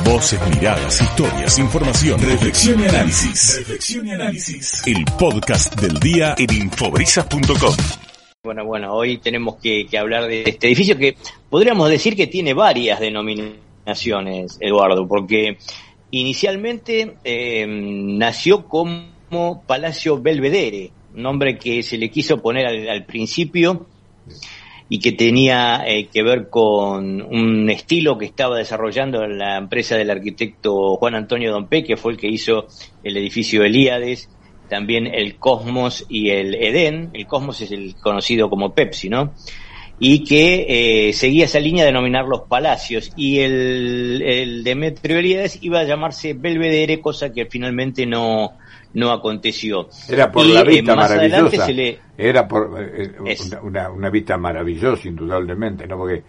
Voces, miradas, historias, información, reflexión y análisis. Reflexión y análisis. El podcast del día en infobrisas.com. Bueno, bueno, hoy tenemos que, hablar de este edificio que podríamos decir que tiene varias denominaciones, Eduardo, porque inicialmente eh, nació como Palacio Belvedere, nombre que se le quiso poner al principio y que tenía eh, que ver con un estilo que estaba desarrollando la empresa del arquitecto Juan Antonio Dompe, que fue el que hizo el edificio Elíades, también el Cosmos y el Edén. El Cosmos es el conocido como Pepsi, ¿no? Y que eh, seguía esa línea de denominar los palacios. Y el, el Demetrio Elíades iba a llamarse Belvedere, cosa que finalmente no, no aconteció. Era por la eh, vista maravillosa. Era por eh, eh, una, una, vista maravillosa, indudablemente, ¿no? Porque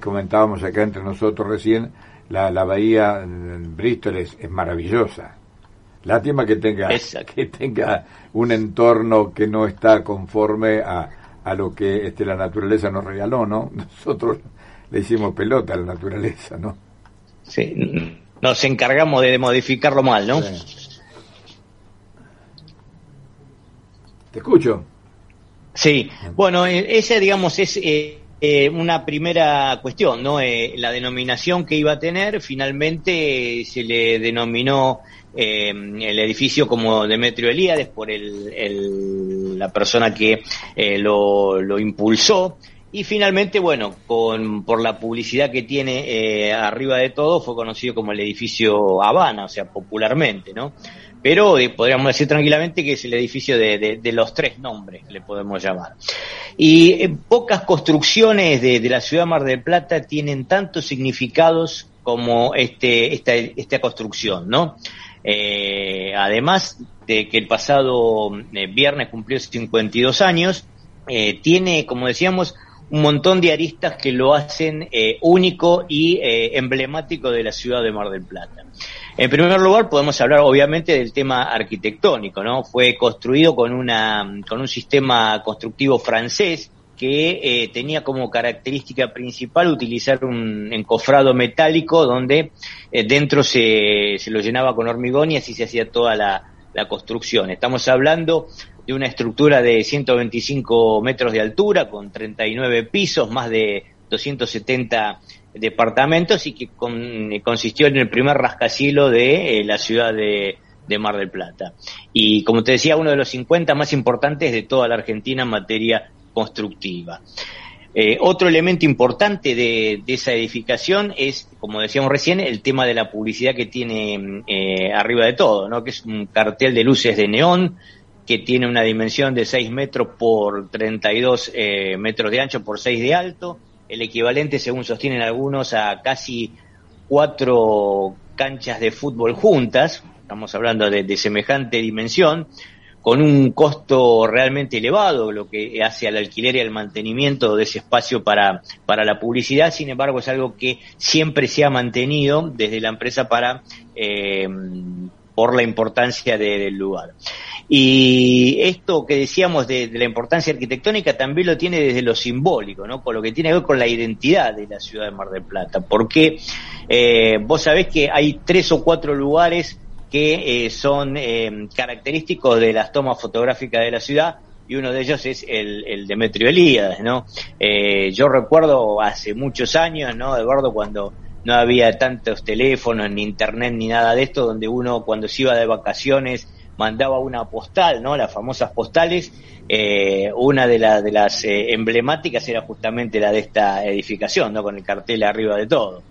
comentábamos acá entre nosotros recién, la, la bahía en Bristol es, es maravillosa. Lástima que tenga, que tenga un entorno que no está conforme a, a lo que este, la naturaleza nos regaló, ¿no? Nosotros le hicimos pelota a la naturaleza, ¿no? Sí, nos encargamos de modificarlo mal, ¿no? Te escucho. Sí, bueno, eh, esa, digamos, es eh, eh, una primera cuestión, ¿no? la denominación que iba a tener, finalmente se le denominó el edificio como Demetrio Elíades por el, la persona que lo, lo impulsó. Y finalmente, bueno, con, por la publicidad que tiene arriba de todo, fue conocido como el edificio Habana, o sea, popularmente, ¿no? Pero eh, podríamos decir tranquilamente que es el edificio de, los tres nombres, le podemos llamar. Y eh, pocas construcciones de, la ciudad de Mar del Plata tienen tantos significados como este, esta, esta construcción, ¿no? Eh, además de que el pasado viernes cumplió 52 años, tiene, como decíamos, un montón de aristas que lo hacen único y emblemático de la ciudad de Mar del Plata. En primer lugar, podemos hablar obviamente del tema arquitectónico, ¿no? Fue construido con, una, con un sistema constructivo francés que eh, tenía como característica principal utilizar un encofrado metálico donde eh, dentro se, se, lo llenaba con hormigón y así se hacía toda la, la construcción. Estamos hablando de una estructura de 125 metros de altura con 39 pisos, más de 270 departamentos y que consistió en el primer rascacielos de eh, la ciudad de, Mar del Plata. Y como te decía, uno de los 50 más importantes de toda la Argentina en materia constructiva. Eh, otro elemento importante de, esa edificación es, como decíamos recién, el tema de la publicidad que tiene eh, arriba de todo, ¿no? que es un cartel de luces de neón que tiene una dimensión de 6 metros por 32 metros de ancho por 6 de alto, el equivalente, según sostienen algunos, a casi cuatro canchas de fútbol juntas, estamos hablando de, semejante dimensión, con un costo realmente elevado, lo que hace al alquiler y al mantenimiento de ese espacio para, para la publicidad, sin embargo es algo que siempre se ha mantenido desde la empresa para eh, por la importancia del lugar. Y esto que decíamos de, la importancia arquitectónica también lo tiene desde lo simbólico, ¿no? Con lo que tiene que ver con la identidad de la ciudad de Mar del Plata. Porque eh, vos sabés que hay tres o cuatro lugares que eh, son eh, característicos de las tomas fotográficas de la ciudad y uno de ellos es el, el Demetrio Elías, ¿no? yo recuerdo hace muchos años, ¿no, Eduardo, cuando no había tantos teléfonos, ni internet, ni nada de esto, donde uno cuando se iba de vacaciones mandaba una postal, ¿no? Las famosas postales. Eh, una de, las eh, emblemáticas era justamente la de esta edificación, ¿no? Con el cartel arriba de todo.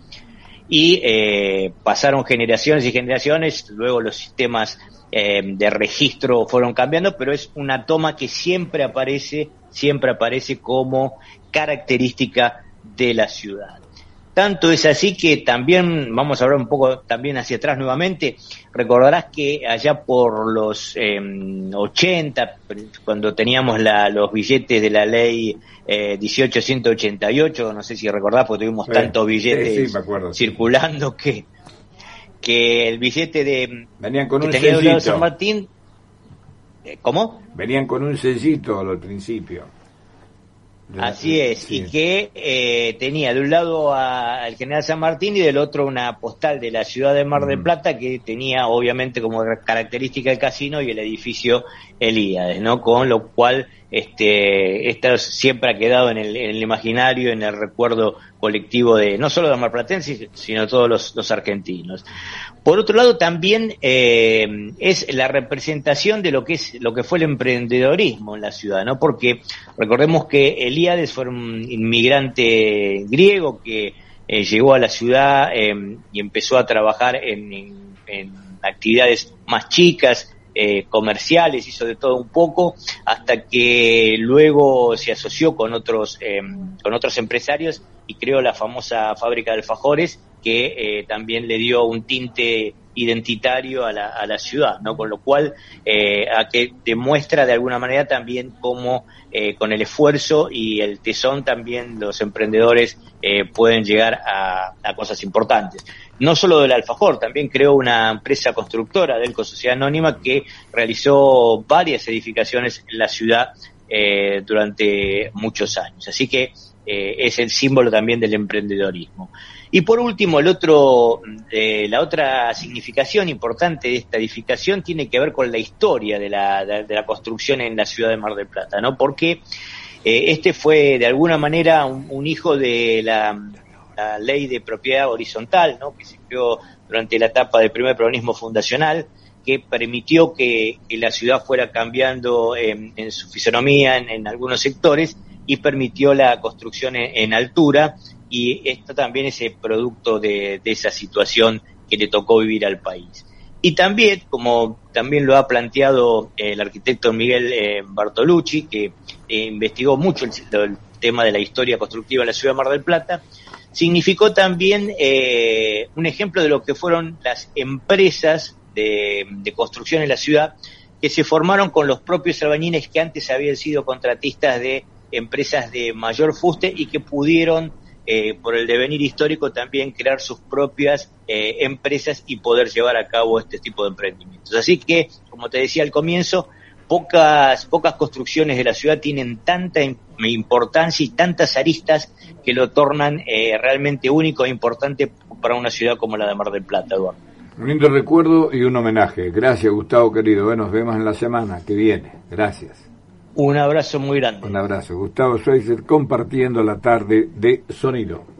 Y eh, pasaron generaciones y generaciones, luego los sistemas de registro fueron cambiando, pero es una toma que siempre aparece, siempre aparece como característica de la ciudad. Tanto es así que también, vamos a hablar un poco también hacia atrás nuevamente, recordarás que allá por los 80, em, cuando teníamos los billetes de la ley eh, 1888, no sé si recordás, porque tuvimos tantos billetes circulando que que el billete de venían con un sellito. San Martín eh, ¿Cómo? Venían con un sellito al principio. Así es, y que eh, tenía de un lado al general San Martín y del otro una postal de la ciudad de Mar del mm. Plata que tenía obviamente como característica el casino y el edificio Elíades, ¿no? Con lo cual este, esto siempre ha quedado en el, en el, imaginario, en el recuerdo colectivo de no solo los marplatenses, sino todos los, argentinos. Por otro lado, también eh, es la representación de lo que es lo que fue el emprendedorismo en la ciudad, ¿no? Porque recordemos que Elíades fue un inmigrante griego que eh, llegó a la ciudad eh, y empezó a trabajar en, actividades más chicas, comerciales, hizo de todo un poco, hasta que luego se asoció con otros, con otros empresarios y creó la famosa fábrica de alfajores, que eh, también le dio un tinte identitario a la, a la ciudad, ¿no? Con lo cual, a que demuestra de alguna manera también cómo con el esfuerzo y el tesón también los emprendedores pueden llegar a, a cosas importantes no solo del alfajor, también creó una empresa constructora, Delco Sociedad Anónima, que realizó varias edificaciones en la ciudad eh, durante muchos años. Así que eh, es el símbolo también del emprendedorismo. Y por último, el otro, eh, la otra significación importante de esta edificación tiene que ver con la historia de la, de, la construcción en la ciudad de Mar del Plata, ¿no? Porque este fue de alguna manera un hijo de la ley de propiedad horizontal, ¿no? que se durante la etapa del primer peronismo fundacional, que permitió que, la ciudad fuera cambiando en, su fisonomía en, algunos sectores y permitió la construcción en, altura y esto también es el producto de, esa situación que le tocó vivir al país. Y también, como también lo ha planteado el arquitecto Miguel eh, Bartolucci, que eh, investigó mucho el, el, tema de la historia constructiva de la ciudad de Mar del Plata, significó también eh, un ejemplo de lo que fueron las empresas de, construcción en la ciudad que se formaron con los propios albañiles que antes habían sido contratistas de empresas de mayor fuste y que pudieron, eh, por el devenir histórico, también crear sus propias eh, empresas y poder llevar a cabo este tipo de emprendimientos. Así que, como te decía al comienzo, pocas, pocas construcciones de la ciudad tienen tanta importancia y tantas aristas que lo tornan eh, realmente único e importante para una ciudad como la de Mar del Plata, Eduardo. Un lindo recuerdo y un homenaje. Gracias, Gustavo, querido. nos vemos en la semana que viene. Gracias. Un abrazo muy grande. Un abrazo. Gustavo Schweitzer compartiendo la tarde de sonido.